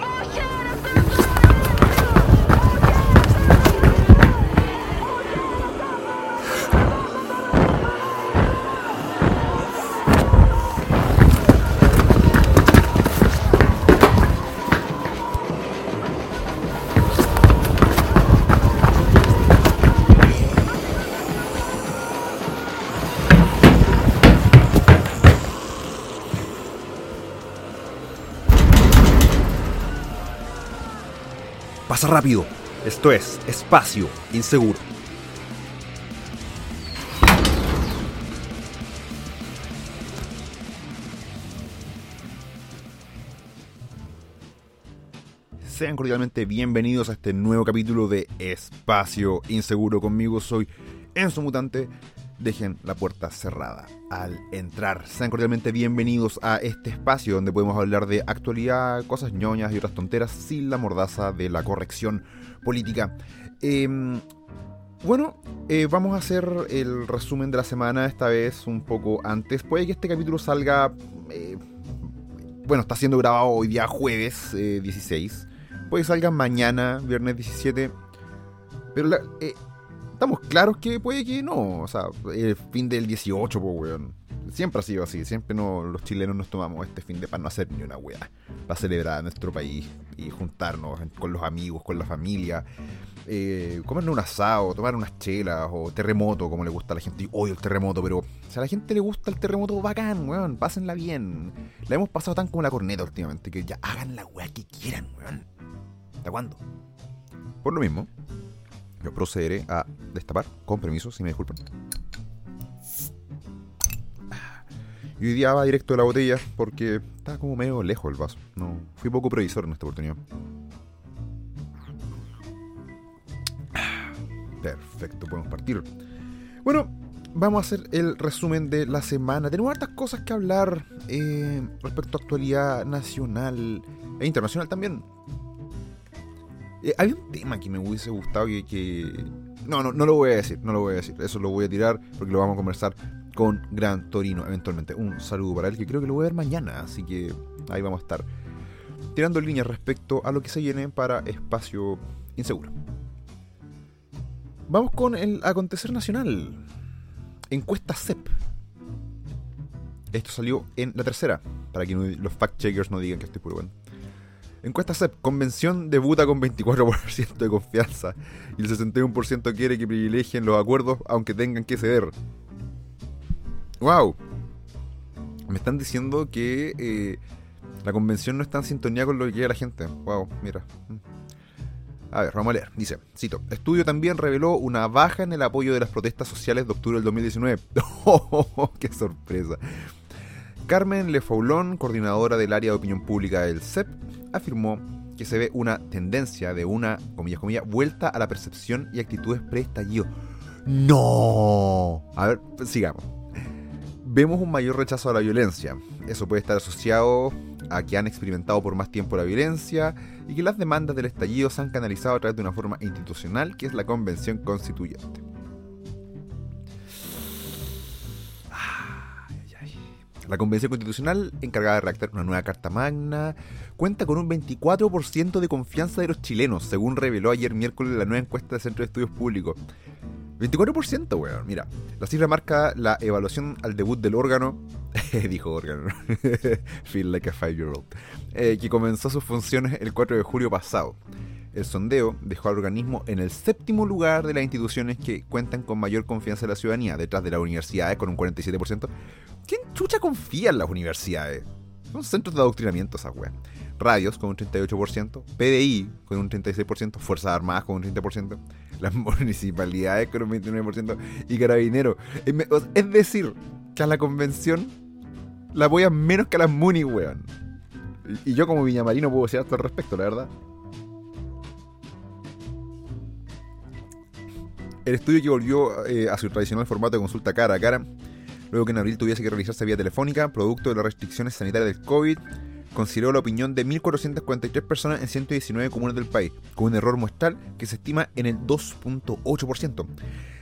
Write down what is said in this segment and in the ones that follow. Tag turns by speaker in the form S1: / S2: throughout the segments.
S1: Pasa rápido. Esto es Espacio Inseguro. Sean cordialmente bienvenidos a este nuevo capítulo de Espacio Inseguro. Conmigo soy Enzo Mutante. Dejen la puerta cerrada al entrar. Sean cordialmente bienvenidos a este espacio donde podemos hablar de actualidad, cosas ñoñas y otras tonteras sin la mordaza de la corrección política. Em, bueno, eh, vamos a hacer el resumen de la semana, esta vez un poco antes. Puede que este capítulo salga... Eh, bueno, está siendo grabado hoy día jueves 16. Eh, Puede que salga mañana, viernes 17. Pero la, estamos claros que puede que no. O sea, el fin del 18, pues, weón. Siempre ha sido así. Siempre no, los chilenos nos tomamos este fin de para no hacer ni una weá. Para celebrar nuestro país y juntarnos con los amigos, con la familia. Eh, comer un asado, tomar unas chelas o terremoto, como le gusta a la gente. Y odio el terremoto, pero si a la gente le gusta el terremoto, bacán, weón. Pásenla bien. La hemos pasado tan como la corneta últimamente que ya hagan la weá que quieran, weón. ¿Hasta cuándo? Por lo mismo, yo procederé a destapar, con permiso, si me disculpan. Y hoy día va directo de la botella porque está como medio lejos el vaso. No, fui poco previsor en esta oportunidad. Perfecto, podemos partir. Bueno, vamos a hacer el resumen de la semana. Tenemos hartas cosas que hablar eh, respecto a actualidad nacional e internacional también. Eh, hay un tema que me hubiese gustado que, No, no, no lo voy a decir, no lo voy a decir. Eso lo voy a tirar porque lo vamos a conversar con Gran Torino eventualmente. Un saludo para él que creo que lo voy a ver mañana, así que ahí vamos a estar tirando líneas respecto a lo que se viene para Espacio Inseguro. Vamos con el acontecer nacional. Encuesta CEP. Esto salió en la tercera, para que los fact-checkers no digan que estoy puro bueno. Encuesta CEP, convención debuta con 24% de confianza y el 61% quiere que privilegien los acuerdos aunque tengan que ceder. ¡Wow! Me están diciendo que eh, la convención no está en sintonía con lo que quiere la gente. ¡Wow! Mira. A ver, vamos a leer. Dice, cito, estudio también reveló una baja en el apoyo de las protestas sociales de octubre del 2019. ¡Oh, ¡Qué sorpresa! Carmen Lefaulón, coordinadora del área de opinión pública del CEP, afirmó que se ve una tendencia de una, comillas, comillas, vuelta a la percepción y actitudes pre-estallido. ¡No! A ver, sigamos. Vemos un mayor rechazo a la violencia. Eso puede estar asociado a que han experimentado por más tiempo la violencia y que las demandas del estallido se han canalizado a través de una forma institucional que es la convención constituyente. La Convención Constitucional, encargada de redactar una nueva Carta Magna, cuenta con un 24% de confianza de los chilenos, según reveló ayer miércoles la nueva encuesta del Centro de Estudios Públicos. 24%, weón. Mira, la cifra marca la evaluación al debut del órgano, dijo órgano, feel like a five-year-old, eh, que comenzó sus funciones el 4 de julio pasado. El sondeo dejó al organismo en el séptimo lugar de las instituciones que cuentan con mayor confianza de la ciudadanía, detrás de las universidades con un 47%. ¿Quién chucha confía en las universidades? Son centros de adoctrinamiento esa weá. Radios con un 38%, PDI con un 36%, Fuerzas Armadas con un 30%, las municipalidades con un 29% y Carabineros. Es decir, que a la convención la apoyan menos que a las MUNI, weón. Y yo como viñamarino puedo decir hasta al respecto, la verdad. El estudio que volvió eh, a su tradicional formato de consulta cara a cara, luego que en abril tuviese que realizarse vía telefónica, producto de las restricciones sanitarias del COVID, consideró la opinión de 1.443 personas en 119 comunas del país, con un error muestral que se estima en el 2.8%.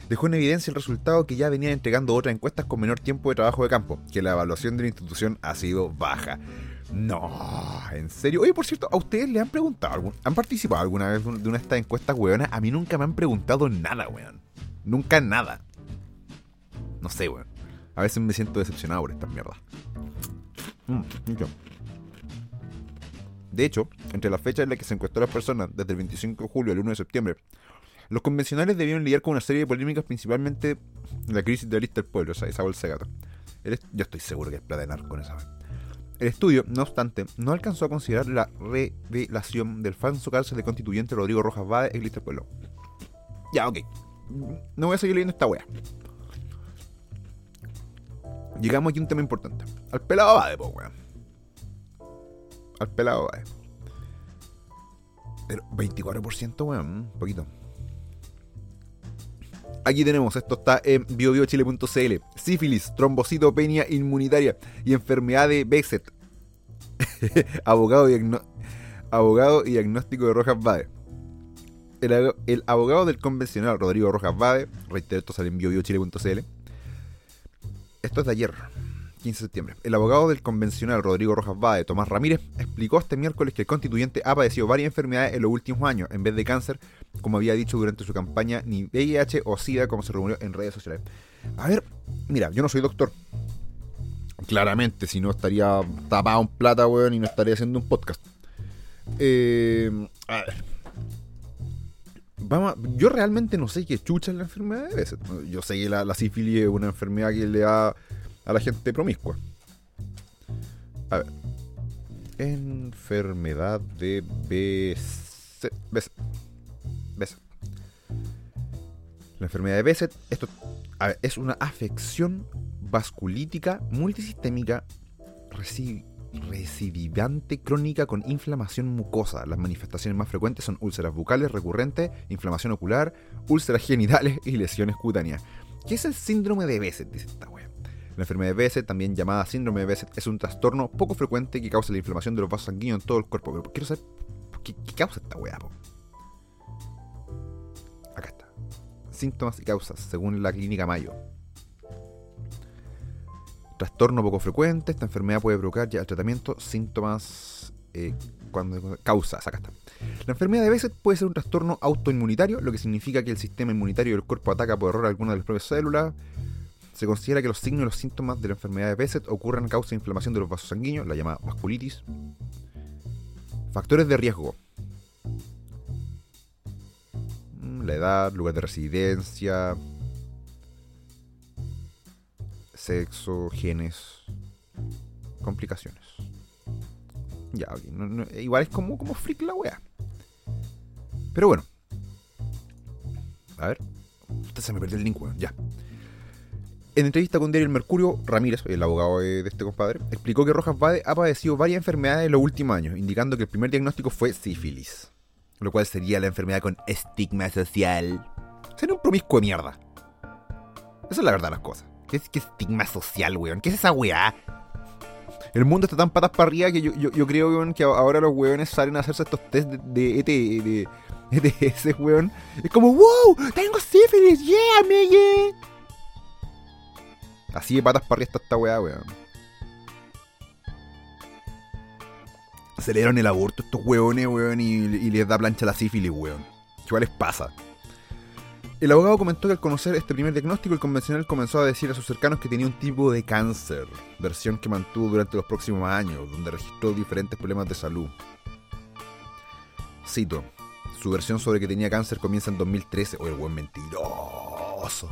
S1: Dejó en evidencia el resultado que ya venían entregando otras encuestas con menor tiempo de trabajo de campo, que la evaluación de la institución ha sido baja. No, en serio. Oye, por cierto, ¿a ustedes le han preguntado, han participado alguna vez de una de estas encuestas, weón? A mí nunca me han preguntado nada, weón. Nunca nada. No sé, weón. A veces me siento decepcionado por estas mierdas. Mm, de hecho, entre las fechas en las que se encuestó a las personas, desde el 25 de julio al 1 de septiembre, los convencionales debieron lidiar con una serie de polémicas, principalmente la crisis de la lista del pueblo, o sea, esa bolsa de gato. Yo estoy seguro que es plata de narco con esa. El estudio, no obstante, no alcanzó a considerar la revelación del falso cárcel de constituyente Rodrigo Rojas Bade en lista del pueblo. Ya, ok. No voy a seguir leyendo esta wea. Llegamos aquí a un tema importante. Al pelado Bade, po, weón. Al pelado Bade. Pero 24%, weón, un poquito. Aquí tenemos, esto está en biobiochile.cl. Sífilis, trombocitopenia inmunitaria y enfermedad de Besset. abogado, abogado y diagnóstico de Rojas Bade. El, abogado del convencional Rodrigo Rojas Bade, reitero, esto sale en biobiochile.cl. Esto es de ayer. 15 de septiembre. El abogado del convencional Rodrigo Rojas Bade, Tomás Ramírez, explicó este miércoles que el constituyente ha padecido varias enfermedades en los últimos años, en vez de cáncer, como había dicho durante su campaña, ni VIH o SIDA, como se rumoreó en redes sociales. A ver, mira, yo no soy doctor. Claramente, si no estaría tapado en plata, weón, y no estaría haciendo un podcast. Eh, a ver. Vamos yo realmente no sé qué chucha es la enfermedad de veces. Yo sé que la, sífilis es una enfermedad que le da a la gente promiscua. A ver. Enfermedad de Besset. La enfermedad de Besset esto, es una afección vasculítica multisistémica recidivante crónica con inflamación mucosa. Las manifestaciones más frecuentes son úlceras bucales recurrentes, inflamación ocular, úlceras genitales y lesiones cutáneas. ¿Qué es el síndrome de Besset? Dice esta wea. La enfermedad de Besset, también llamada síndrome de Besset, es un trastorno poco frecuente que causa la inflamación de los vasos sanguíneos en todo el cuerpo. Pero quiero saber qué, causa esta weá. Acá Síntomas y causas, según la clínica Mayo. Trastorno poco frecuente, esta enfermedad puede provocar ya el tratamiento síntomas eh, cuando causas, acá está. La enfermedad de Besset puede ser un trastorno autoinmunitario, lo que significa que el sistema inmunitario del cuerpo ataca por error alguna de las propias células, se considera que los signos y los síntomas de la enfermedad de Besset ocurren a causa de inflamación de los vasos sanguíneos, la llamada vasculitis. Factores de riesgo. La edad, lugar de residencia, sexo, genes, complicaciones. Ya, igual es como, como freak la wea. Pero bueno. A ver. Usted se me perdió el link, weón. Ya. En entrevista con Diario El Mercurio, Ramírez, el abogado de, este compadre, explicó que Rojas Bade ha padecido varias enfermedades en los últimos años, indicando que el primer diagnóstico fue sífilis, lo cual sería la enfermedad con estigma social. Sería un promiscuo de mierda. Esa es la verdad de las cosas. ¿Qué es que estigma social, weón? ¿Qué es esa weá? El mundo está tan patas para arriba que yo, creo, weón, que ahora los weones salen a hacerse estos test de, ET, de, ETS, weón. Es como, wow, tengo sífilis, yeah, me Así de patas para arriba está esta weá, weón. Aceleran el aborto estos weones, weón, y, les da plancha la sífilis, weón. ¿Qué les pasa? El abogado comentó que al conocer este primer diagnóstico, el convencional comenzó a decir a sus cercanos que tenía un tipo de cáncer, versión que mantuvo durante los próximos años, donde registró diferentes problemas de salud. Cito, su versión sobre que tenía cáncer comienza en 2013. O el mentiroso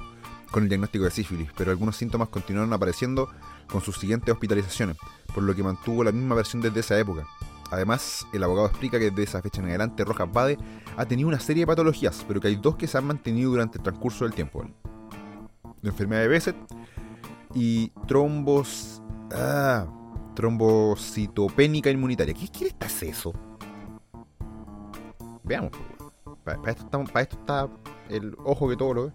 S1: con el diagnóstico de sífilis, pero algunos síntomas continuaron apareciendo con sus siguientes hospitalizaciones, por lo que mantuvo la misma versión desde esa época. Además, el abogado explica que desde esa fecha en adelante Rojas Bade ha tenido una serie de patologías, pero que hay dos que se han mantenido durante el transcurso del tiempo. La enfermedad de Besset y trombos... Ah, trombocitopénica inmunitaria. ¿Qué, quiere estar eso? Veamos. Para, esto está, para esto está el ojo que todo lo ve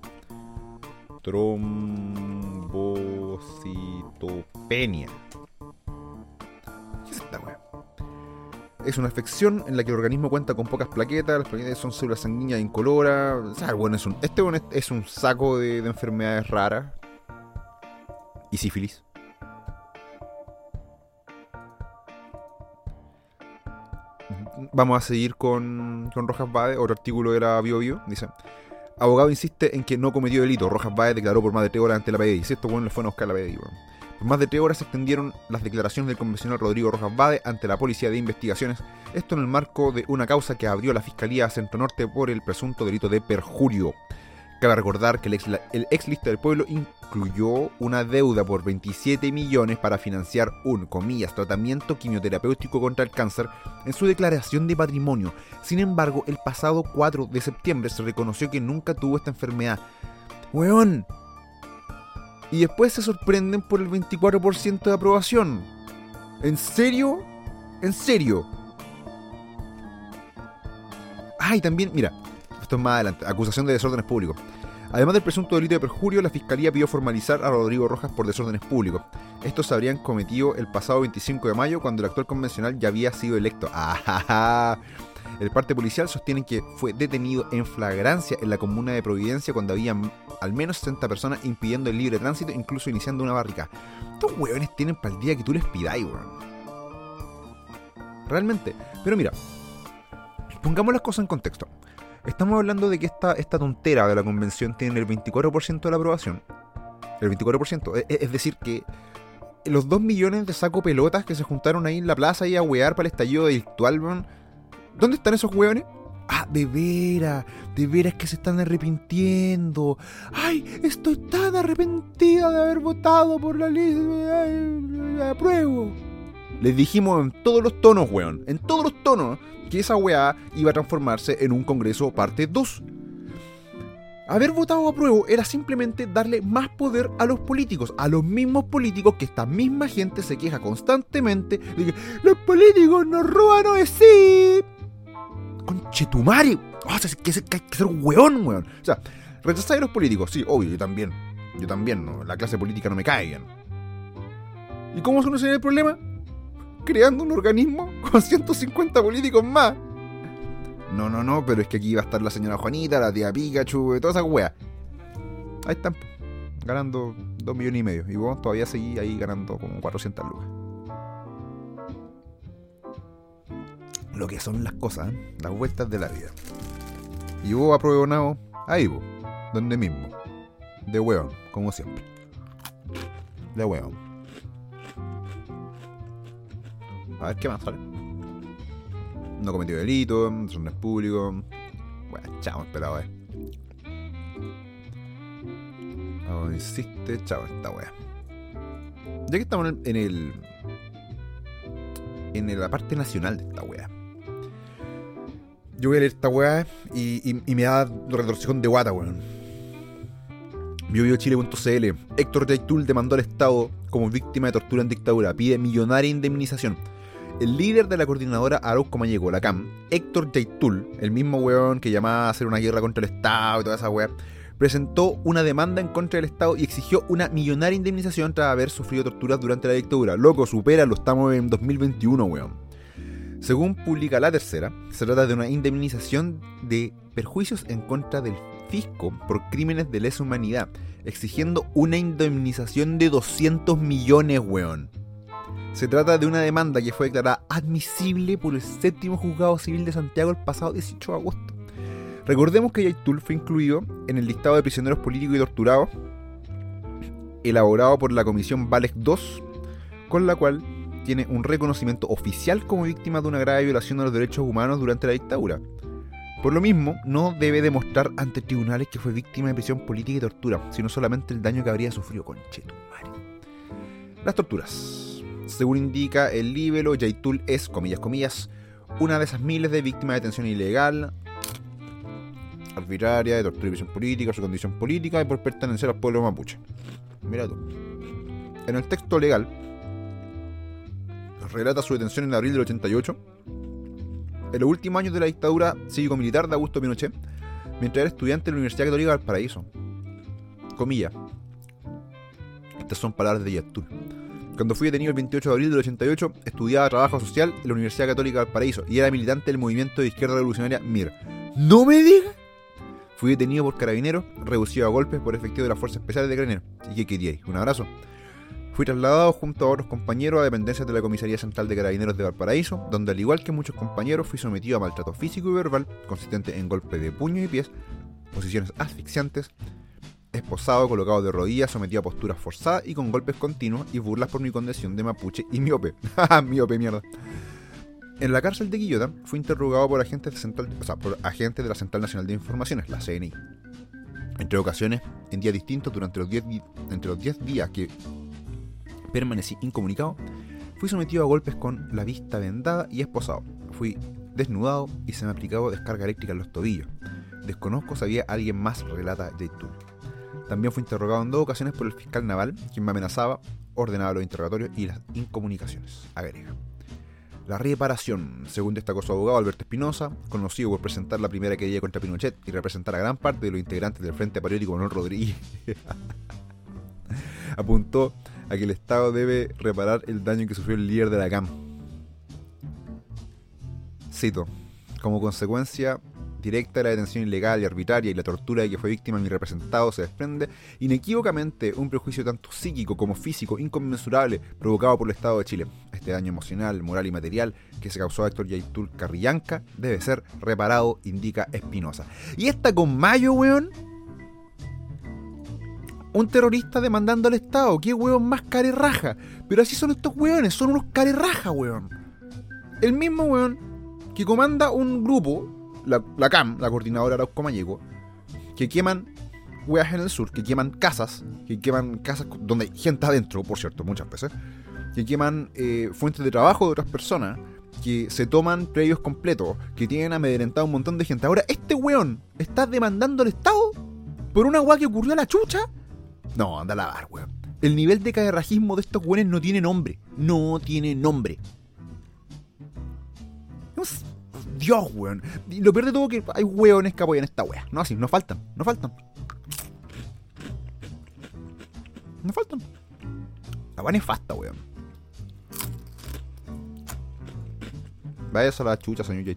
S1: trombocitopenia. ¿Qué es esta weá? Es una afección en la que el organismo cuenta con pocas plaquetas, las plaquetas son células sanguíneas incoloras. O sea, bueno, es un, este es un saco de, de enfermedades raras. Y sífilis. vamos a seguir con, con Rojas Bade. Otro artículo era Bio Bio. Dice: Abogado insiste en que no cometió delito. Rojas Bade declaró por más de tres horas ante la PDI. Si esto bueno le fue a buscar la PDI, Por más de tres horas se extendieron las declaraciones del convencional Rodrigo Rojas Bade ante la Policía de Investigaciones. Esto en el marco de una causa que abrió la Fiscalía Centro Norte por el presunto delito de perjurio. Cabe recordar que el ex, el lista del pueblo incluyó una deuda por 27 millones para financiar un, comillas, tratamiento quimioterapéutico contra el cáncer en su declaración de patrimonio. Sin embargo, el pasado 4 de septiembre se reconoció que nunca tuvo esta enfermedad. ¡Weón! Y después se sorprenden por el 24% de aprobación. ¿En serio? ¿En serio? Ah, y también, mira, esto es más adelante, acusación de desórdenes públicos. Además del presunto delito de perjurio, la Fiscalía pidió formalizar a Rodrigo Rojas por desórdenes públicos. Estos se habrían cometido el pasado 25 de mayo cuando el actual convencional ya había sido electo. ¡Ah! El parte policial sostiene que fue detenido en flagrancia en la comuna de Providencia cuando había al menos 60 personas impidiendo el libre tránsito, incluso iniciando una barrica. Estos hueones tienen para el día que tú les pidáis, weón. Realmente. Pero mira, pongamos las cosas en contexto. Estamos hablando de que esta, esta tontera de la convención tiene el 24% de la aprobación. El 24%. E, e, es, decir, que los 2 millones de saco pelotas que se juntaron ahí en la plaza y a wear para el estallido virtual, ¿dónde están esos weones? Ah, de veras, de veras que se están arrepintiendo. Ay, estoy tan arrepentida de haber votado por la de apruebo. Les dijimos en todos los tonos, weón, en todos los tonos que esa weá iba a transformarse en un Congreso parte 2. Haber votado a prueba era simplemente darle más poder a los políticos, a los mismos políticos que esta misma gente se queja constantemente de los políticos nos roban o sí. Conchetumare. Hay que ser, que ser weón, weón. O sea, rechazar a los políticos, sí, obvio, yo también. Yo también. La clase política no me cae bien. ¿Y cómo solucionar el problema? creando un organismo con 150 políticos más. No, no, no, pero es que aquí va a estar la señora Juanita, la tía Pikachu, todas esas weas. Ahí están, ganando 2 millones y medio. Y vos todavía seguís ahí ganando como 400 lucas. Lo que son las cosas, ¿eh? las vueltas de la vida. Y vos nada ahí vos, donde mismo. De hueón, como siempre. De hueón. A ver qué más sale. No cometió delito, son es público. Bueno, chao, esperaba, eh. No insiste, chao, esta wea. Ya que estamos en el. En la parte nacional de esta wea. Yo voy a leer esta wea y, me da retorsión de guata, weón. BioBioChile.cl Héctor Yaitul demandó al Estado como víctima de tortura en dictadura. Pide millonaria indemnización el líder de la coordinadora Arauco Mayeco, la CAM, Héctor Yaitul, el mismo weón que llamaba a hacer una guerra contra el Estado y toda esa weá, presentó una demanda en contra del Estado y exigió una millonaria indemnización tras haber sufrido torturas durante la dictadura. Loco, lo estamos en 2021, weón. Según publica la tercera, se trata de una indemnización de perjuicios en contra del fisco por crímenes de lesa humanidad, exigiendo una indemnización de 200 millones, weón. Se trata de una demanda que fue declarada admisible por el séptimo juzgado civil de Santiago el pasado 18 de agosto. Recordemos que Yaitul fue incluido en el listado de prisioneros políticos y torturados, elaborado por la Comisión Valek II, con la cual tiene un reconocimiento oficial como víctima de una grave violación de los derechos humanos durante la dictadura. Por lo mismo, no debe demostrar ante tribunales que fue víctima de prisión política y tortura, sino solamente el daño que habría sufrido con Chetumare. Las torturas. Según indica el libelo, Yaitul es, comillas, comillas, una de esas miles de víctimas de detención ilegal, arbitraria, de tortura y prisión política, su condición política y por pertenecer al pueblo mapuche. Mira tú. En el texto legal, relata su detención en abril del 88, en los últimos años de la dictadura cívico-militar de Augusto Pinochet, mientras era estudiante en la Universidad Católica del Paraíso. Comillas. Estas son palabras de Yaitul. Cuando fui detenido el 28 de abril del 88, estudiaba trabajo social en la Universidad Católica del Paraíso y era militante del movimiento de izquierda revolucionaria MIR. ¡No me digas! Fui detenido por carabineros, reducido a golpes por efectivo de las Fuerzas Especiales de Carabineros. ¿Y qué queríais? ¿Un abrazo? Fui trasladado junto a otros compañeros a dependencias de la Comisaría Central de Carabineros de Valparaíso, donde al igual que muchos compañeros fui sometido a maltrato físico y verbal, consistente en golpe de puño y pies, posiciones asfixiantes, esposado, colocado de rodillas, sometido a posturas forzadas y con golpes continuos y burlas por mi condición de mapuche y miope. miope, mierda. En la cárcel de Quillota fui interrogado por agentes, de central, por agentes de la Central Nacional de Informaciones, la CNI. Entre ocasiones, en días distintos, durante los 10 entre los 10 días que permanecí incomunicado, fui sometido a golpes con la vista vendada y esposado. Fui desnudado y se me aplicaba descarga eléctrica en los tobillos. Desconozco si había alguien más, relata J. También fui interrogado en dos ocasiones por el fiscal naval, quien me amenazaba, ordenaba los interrogatorios y las incomunicaciones, agrega. La reparación, según destacó su abogado Alberto Espinosa, conocido por presentar la primera querella contra Pinochet y representar a gran parte de los integrantes del Frente Patriótico Manuel Rodríguez, apuntó a que el Estado debe reparar el daño que sufrió el líder de la CAM. Cito, como consecuencia directa de la detención ilegal y arbitraria y la tortura de que fue víctima mi representado se desprende inequívocamente un prejuicio tanto psíquico como físico inconmensurable provocado por el Estado de Chile. Este daño emocional, moral y material que se causó a Héctor Yaitul Carrillanca debe ser reparado, indica Espinosa. Y esta con Mayo, weón, un terrorista demandando al Estado. ¿Qué weón más carerraja? Pero así son estos weones, son unos carerraja, weón. El mismo weón que comanda un grupo, la, CAM, la Coordinadora Arauco Mayeco, que queman weas en el sur, que queman casas, que queman casas donde hay gente adentro, por cierto, muchas veces, que queman eh, fuentes de trabajo de otras personas, que se toman previos completos, que tienen amedrentado un montón de gente. Ahora, este weón está demandando al Estado por una wea que ocurrió a la chucha no, anda a lavar, weón. El nivel de caerrajismo de estos weones no tiene nombre. No tiene nombre. Dios, weón. Lo peor de todo que hay weones que apoyan esta wea. No así, no faltan, no faltan. No faltan. La wea nefasta, weón. Vaya a la chucha, señor.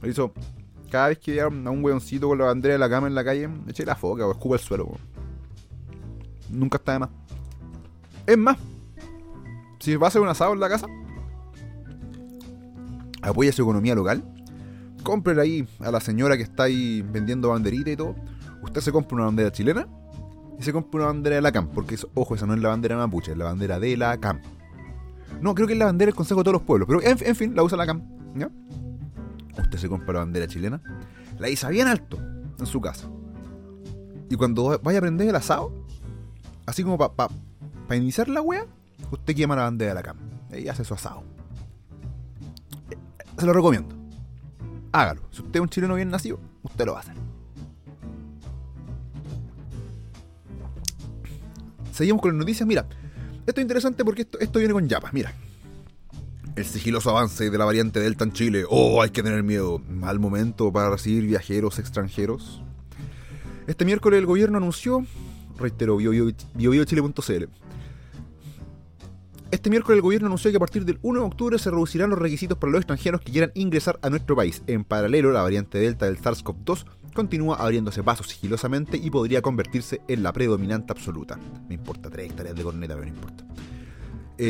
S1: Lo hizo cada vez que vea a un weoncito con la bandera de la cama en la calle, eche la foca o escupa el suelo. Nunca está de más. Es más, si va a hacer un asado en la casa, apoya su economía local. Cómprele ahí a la señora que está ahí vendiendo banderita y todo. Usted se compra una bandera chilena y se compra una bandera de la CAM. Porque, ojo, esa no es la bandera mapuche, es la bandera de la CAM. No, creo que es la bandera del Consejo de todos los pueblos. Pero en, en fin, la usa la CAM. ¿Ya? Usted se compra la bandera chilena, la iza bien alto en su casa. Y cuando vaya a prender el asado, así como para pa, iniciar la wea, usted quema la bandera de la cama y hace su asado. Se lo recomiendo. Hágalo. Si usted es un chileno bien nacido, usted lo va a hacer. Seguimos con las noticias. Mira, esto es interesante porque esto, esto viene con yapas. Mira, el sigiloso avance de la variante Delta en Chile. Oh, hay que tener miedo. Mal momento para recibir viajeros extranjeros. Este miércoles el gobierno anunció, reitero, biobiochile.cl. Este miércoles el gobierno anunció que a partir del 1 de octubre se reducirán los requisitos para los extranjeros que quieran ingresar a nuestro país. En paralelo, la variante Delta del SARS-CoV-2 continúa abriéndose pasos sigilosamente y podría convertirse en la predominante absoluta. Me importa tres hectáreas de corneta, pero no importa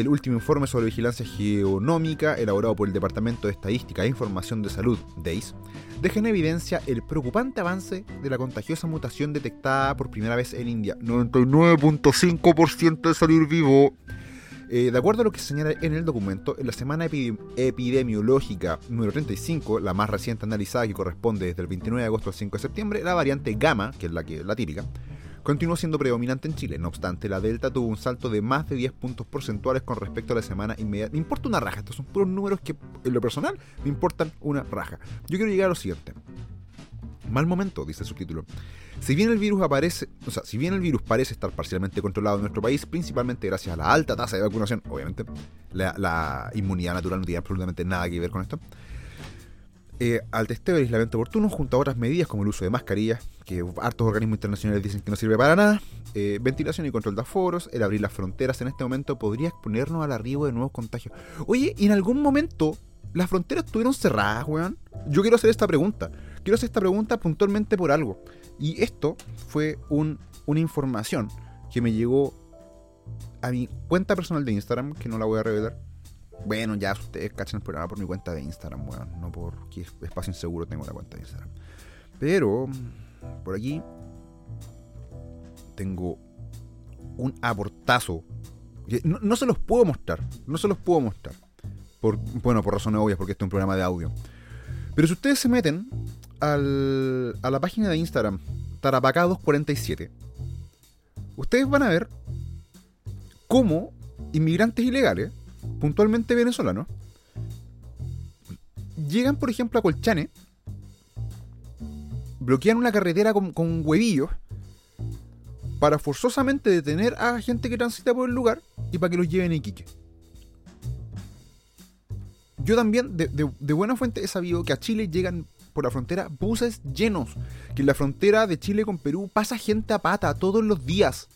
S1: el último informe sobre vigilancia geonómica elaborado por el Departamento de Estadística e Información de Salud, DEIS, deja en evidencia el preocupante avance de la contagiosa mutación detectada por primera vez en India. 99.5% de salir vivo. Eh, de acuerdo a lo que se señala en el documento, en la semana epidemiológica número 35, la más reciente analizada que corresponde desde el 29 de agosto al 5 de septiembre, la variante gamma, que es la, que, la típica, continuó siendo predominante en Chile. No obstante, la Delta tuvo un salto de más de 10 puntos porcentuales con respecto a la semana inmediata. Me importa una raja, estos son puros números que en lo personal me importan una raja. Yo quiero llegar a lo siguiente. Mal momento, dice su título. Si bien el virus aparece, o sea, si bien el virus parece estar parcialmente controlado en nuestro país, principalmente gracias a la alta tasa de vacunación, obviamente, la, la inmunidad natural no tiene absolutamente nada que ver con esto. Eh, al testeo del aislamiento oportuno, junto a otras medidas como el uso de mascarillas, que hartos organismos internacionales dicen que no sirve para nada, eh, ventilación y control de aforos, el abrir las fronteras en este momento podría exponernos al arribo de nuevos contagios. Oye, ¿y en algún momento las fronteras estuvieron cerradas, weón? Yo quiero hacer esta pregunta. Quiero hacer esta pregunta puntualmente por algo. Y esto fue un una información que me llegó a mi cuenta personal de Instagram, que no la voy a revelar. Bueno, ya ustedes cachan el programa por mi cuenta de Instagram, weón. no por qué espacio inseguro tengo la cuenta de Instagram. Pero, por aquí, tengo un aportazo. No, no, se los puedo mostrar, no se los puedo mostrar. Por, bueno, por razones obvias, porque este es un programa de audio. Pero si ustedes se meten al, a la página de Instagram, Tarapacados47, ustedes van a ver cómo inmigrantes ilegales, puntualmente venezolanos, llegan, por ejemplo, a Colchane, bloquean una carretera con, huevillos para forzosamente detener a gente que transita por el lugar y para que los lleven a Iquique yo también, de, buena fuente, he sabido que a Chile llegan por la frontera buses llenos. Que en la frontera de Chile con Perú pasa gente a pata todos los días.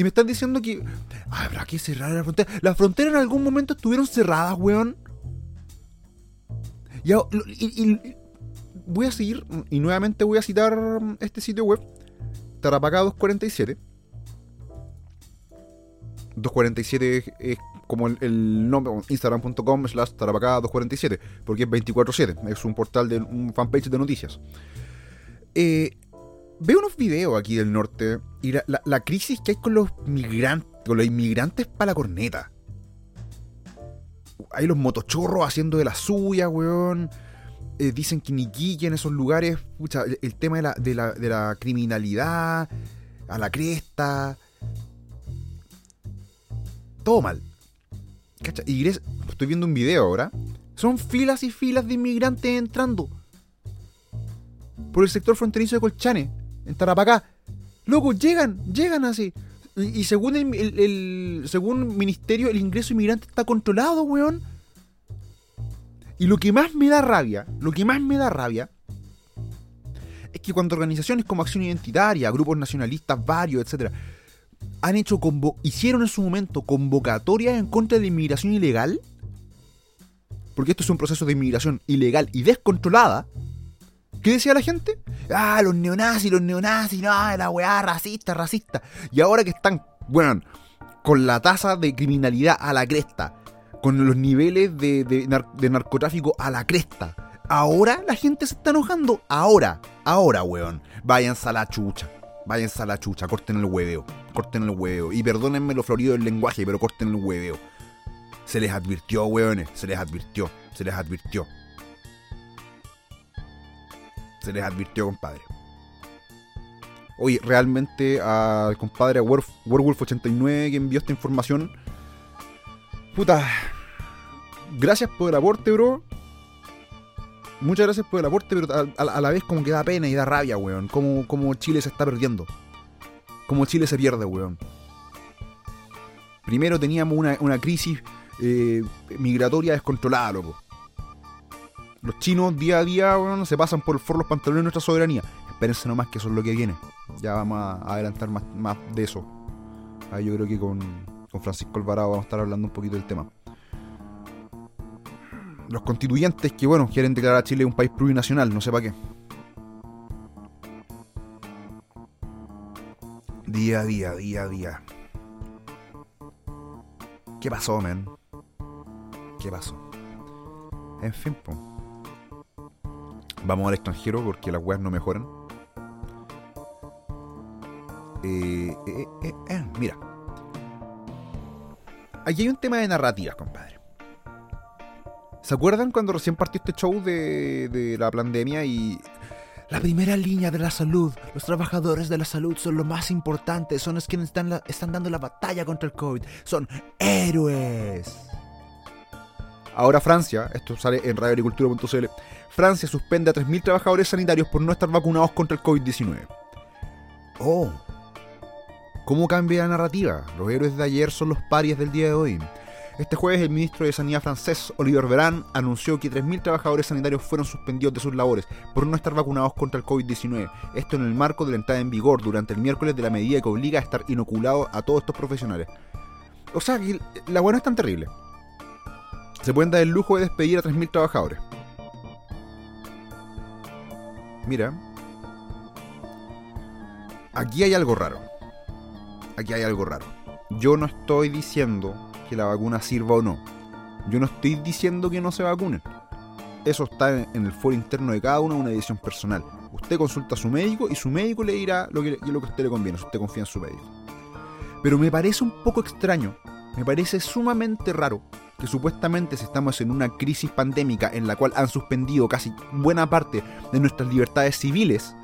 S1: Y me están diciendo que habrá que cerrar la frontera. Las fronteras en algún momento estuvieron cerradas, weón. Y, voy a seguir, y nuevamente voy a citar este sitio web, Tarapacá 247. 247 es como el, nombre, instagram.com slash tarapacá247, porque es 24-7, es un portal de un fanpage de noticias. Eh, veo unos videos aquí del norte y la, crisis que hay con los migrantes, con los inmigrantes para la corneta. Hay los motochorros haciendo de la suya, weón. Eh, dicen que Niquique en esos lugares, el, tema de la, la, la criminalidad, a la cresta. Todo mal. Estoy viendo un video ahora. Son filas y filas de inmigrantes entrando. Por el sector fronterizo de Colchane, en Tarapacá. Loco, llegan, llegan así. Y, según el, según ministerio, el ingreso inmigrante está controlado, weón. Y lo que más me da rabia, lo que más me da rabia, es que cuando organizaciones como Acción Identitaria, grupos nacionalistas varios, etcétera, han hecho hicieron en su momento convocatorias en contra de inmigración ilegal, porque esto es un proceso de inmigración ilegal y descontrolada, ¿qué decía la gente? Ah, los neonazis, los neonazis, no, la weá racista, racista. Y ahora que están, bueno, con la tasa de criminalidad a la cresta, con los niveles de, de narcotráfico a la cresta, ahora la gente se está enojando. Ahora, ahora, weón. Váyanse a la chucha. Váyanse a la chucha, corten el hueveo. Corten el hueveo. Y perdónenme lo florido del lenguaje, pero corten el hueveo. Se les advirtió, weones. Se les advirtió. Se les advirtió. Se les advirtió, compadre. Oye, realmente al compadre Werewolf89 que envió esta información. Puta. Gracias por el aporte, bro muchas gracias por el aporte, pero a, la vez como que da pena y da rabia, weón. Como, como Chile se está perdiendo. Como Chile se pierde, weón. Primero teníamos una, crisis eh, migratoria descontrolada, loco. Los chinos día a día, weón, se pasan por el los pantalones de nuestra soberanía. Espérense nomás que eso es lo que viene. Ya vamos a adelantar más, más de eso. Ahí yo creo que con, con Francisco Alvarado vamos a estar hablando un poquito del tema los constituyentes que, bueno, quieren declarar a Chile un país plurinacional, no sé para qué. Día a día, día a día. ¿Qué pasó, men? ¿Qué pasó? En fin, po. Vamos al extranjero porque las weas no mejoran. Eh, eh, eh, eh, mira. Aquí hay un tema de narrativas, compadre. ¿Se acuerdan cuando recién partió este show de, la pandemia y la primera línea de la salud, los trabajadores de la salud son lo más importante, son los están, están dando la batalla contra el COVID, son héroes. Ahora Francia, esto sale en radioagricultura.cl, Francia suspende a 3.000 trabajadores sanitarios por no estar vacunados contra el COVID-19. Oh, ¿cómo cambia la narrativa? Los héroes de ayer son los parias del día de hoy. Este jueves el ministro de Sanidad francés, Oliver Veran, anunció que 3.000 trabajadores sanitarios fueron suspendidos de sus labores por no estar vacunados contra el COVID-19. Esto en el marco de la entrada en vigor durante el miércoles de la medida que obliga a estar inoculado a todos estos profesionales. O sea, la buena es tan terrible. Se pueden dar el lujo de despedir a 3.000 trabajadores. Mira. aquí hay algo raro. Aquí hay algo raro. Yo no estoy diciendo que la vacuna sirva o no. Yo no estoy diciendo que no se vacunen. Eso está en el foro interno de cada uno, una decisión personal. Usted consulta a su médico y su médico le dirá lo que, lo que a usted le conviene, si usted confía en su médico. Pero me parece un poco extraño, me parece sumamente raro que supuestamente si estamos en una crisis pandémica en la cual han suspendido casi buena parte de nuestras libertades civiles,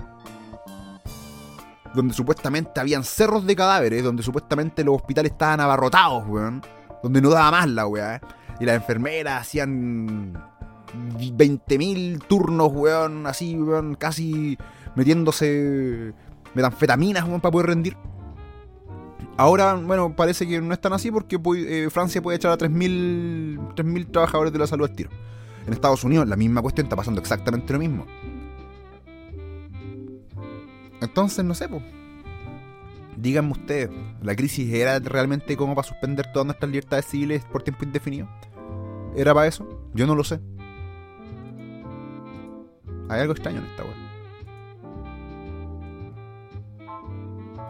S1: donde supuestamente habían cerros de cadáveres, donde supuestamente los hospitales estaban abarrotados, weón, donde no daba más la weá, y las enfermeras hacían 20.000 turnos, weón, así, weón, casi metiéndose metanfetaminas, weón, para poder rendir. Ahora, bueno, parece que no es tan así porque eh, Francia puede echar a 3.000 trabajadores de la salud al tiro. En Estados Unidos la misma cuestión está pasando exactamente lo mismo. Entonces, no sé, pues. Díganme ustedes, ¿la crisis era realmente como para suspender todas nuestras libertades civiles por tiempo indefinido? ¿Era para eso? Yo no lo sé. Hay algo extraño en esta web.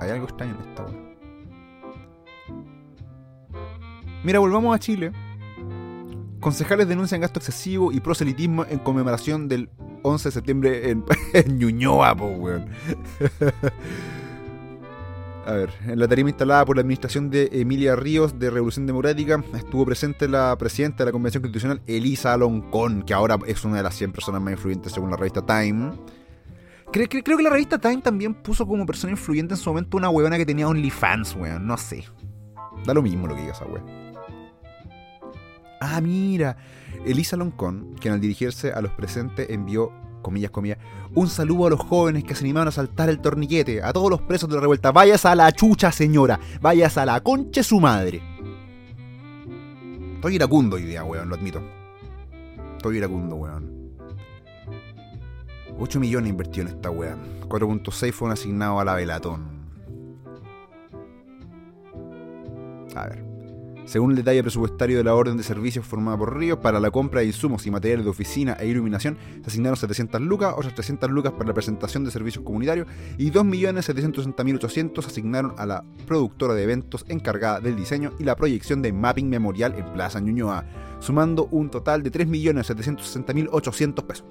S1: Hay algo extraño en esta web. Mira, volvamos a Chile. Concejales denuncian gasto excesivo y proselitismo en conmemoración del 11 de septiembre en, Ñuñoa, po, weón. A ver, en la tarima instalada por la administración de Emilia Ríos de Revolución Democrática estuvo presente la presidenta de la Convención Constitucional, Elisa Aloncón, que ahora es una de las 100 personas más influyentes según la revista Time. Creo, creo que la revista Time también puso como persona influyente en su momento una huevona que tenía OnlyFans, weón. No sé. Da lo mismo lo que diga esa weón. Ah, mira. Elisa Loncón, quien al dirigirse a los presentes envió, comillas, comillas, un saludo a los jóvenes que se animaron a saltar el torniquete, a todos los presos de la revuelta. Vayas a la chucha, señora. Vayas a la concha su madre. Estoy iracundo hoy día, weón, lo admito. Estoy iracundo, weón. 8 millones invertió en esta weón. 4.6 fueron asignados a la Velatón. A ver. Según el detalle presupuestario de la orden de servicios formada por Ríos, para la compra de insumos y materiales de oficina e iluminación se asignaron 700 lucas, otras 300 lucas para la presentación de servicios comunitarios y 2.760.800 asignaron a la productora de eventos encargada del diseño y la proyección de mapping memorial en Plaza Ñuñoa, sumando un total de 3.760.800 pesos.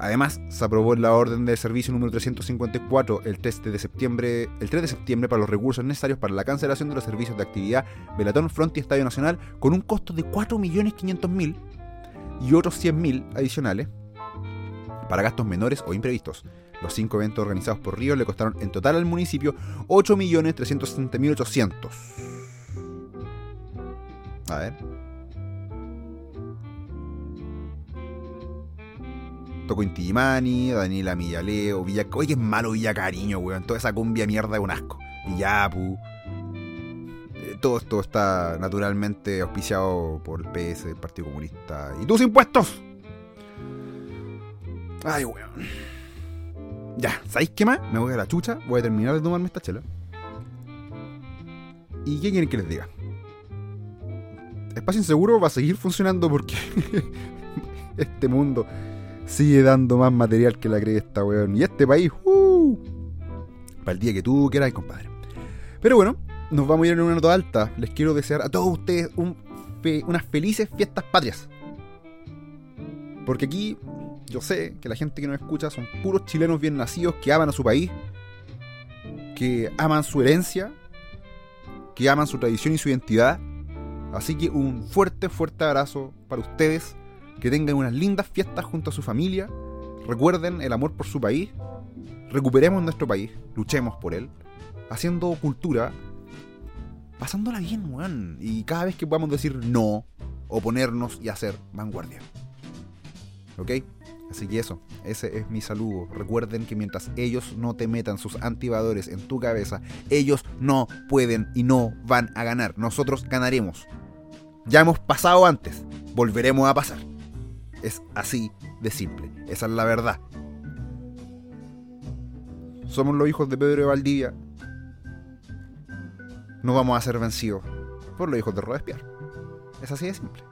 S1: Además, se aprobó la orden de servicio número 354 el 3 de septiembre, el 3 de septiembre para los recursos necesarios para la cancelación de los servicios de actividad Velatón Front y Estadio Nacional con un costo de 4.500.000 y otros 100.000 adicionales para gastos menores o imprevistos. Los cinco eventos organizados por Río le costaron en total al municipio 8.360.800. A ver. Con Inti Daniela Millaleo, Villa... Oye, que malo Villa Cariño, weón. Toda esa cumbia mierda es un asco. Villapu. Eh, todo esto está naturalmente auspiciado por el PS, el Partido Comunista. ¿Y tus impuestos? Ay, weón. Ya, ¿sabéis qué más? Me voy a la chucha, voy a terminar de tomarme esta chela. ¿Y qué quieren que les diga? Espacio Inseguro va a seguir funcionando porque este mundo sigue dando más material que la cresta, weón. Y este país, uh, para el día que tú quieras, compadre. Pero bueno, nos vamos a ir en una nota alta. Les quiero desear a todos ustedes unas felices fiestas patrias. Porque aquí yo sé que la gente que nos escucha son puros chilenos bien nacidos que aman a su país, que aman su herencia, que aman su tradición y su identidad. Así que un fuerte, fuerte abrazo para ustedes que tengan unas lindas fiestas junto a su familia, recuerden el amor por su país, recuperemos nuestro país, luchemos por él, haciendo cultura, pasándola bien, weón. Y cada vez que podamos decir no, oponernos y hacer vanguardia. ¿Ok? Así que eso, ese es mi saludo. Recuerden que mientras ellos no te metan sus antibadores en tu cabeza, ellos no pueden y no van a ganar. Nosotros ganaremos. Ya hemos pasado antes, volveremos a pasar. Es así de simple. Esa es la verdad. Somos los hijos de Pedro de Valdivia. No vamos a ser vencidos por los hijos de Robespierre. Es así de simple.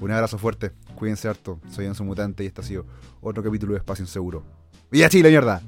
S1: Un abrazo fuerte. Cuídense harto. Soy Enzo Mutante y este ha sido otro capítulo de Espacio Inseguro. ¡Vía Chile, mierda!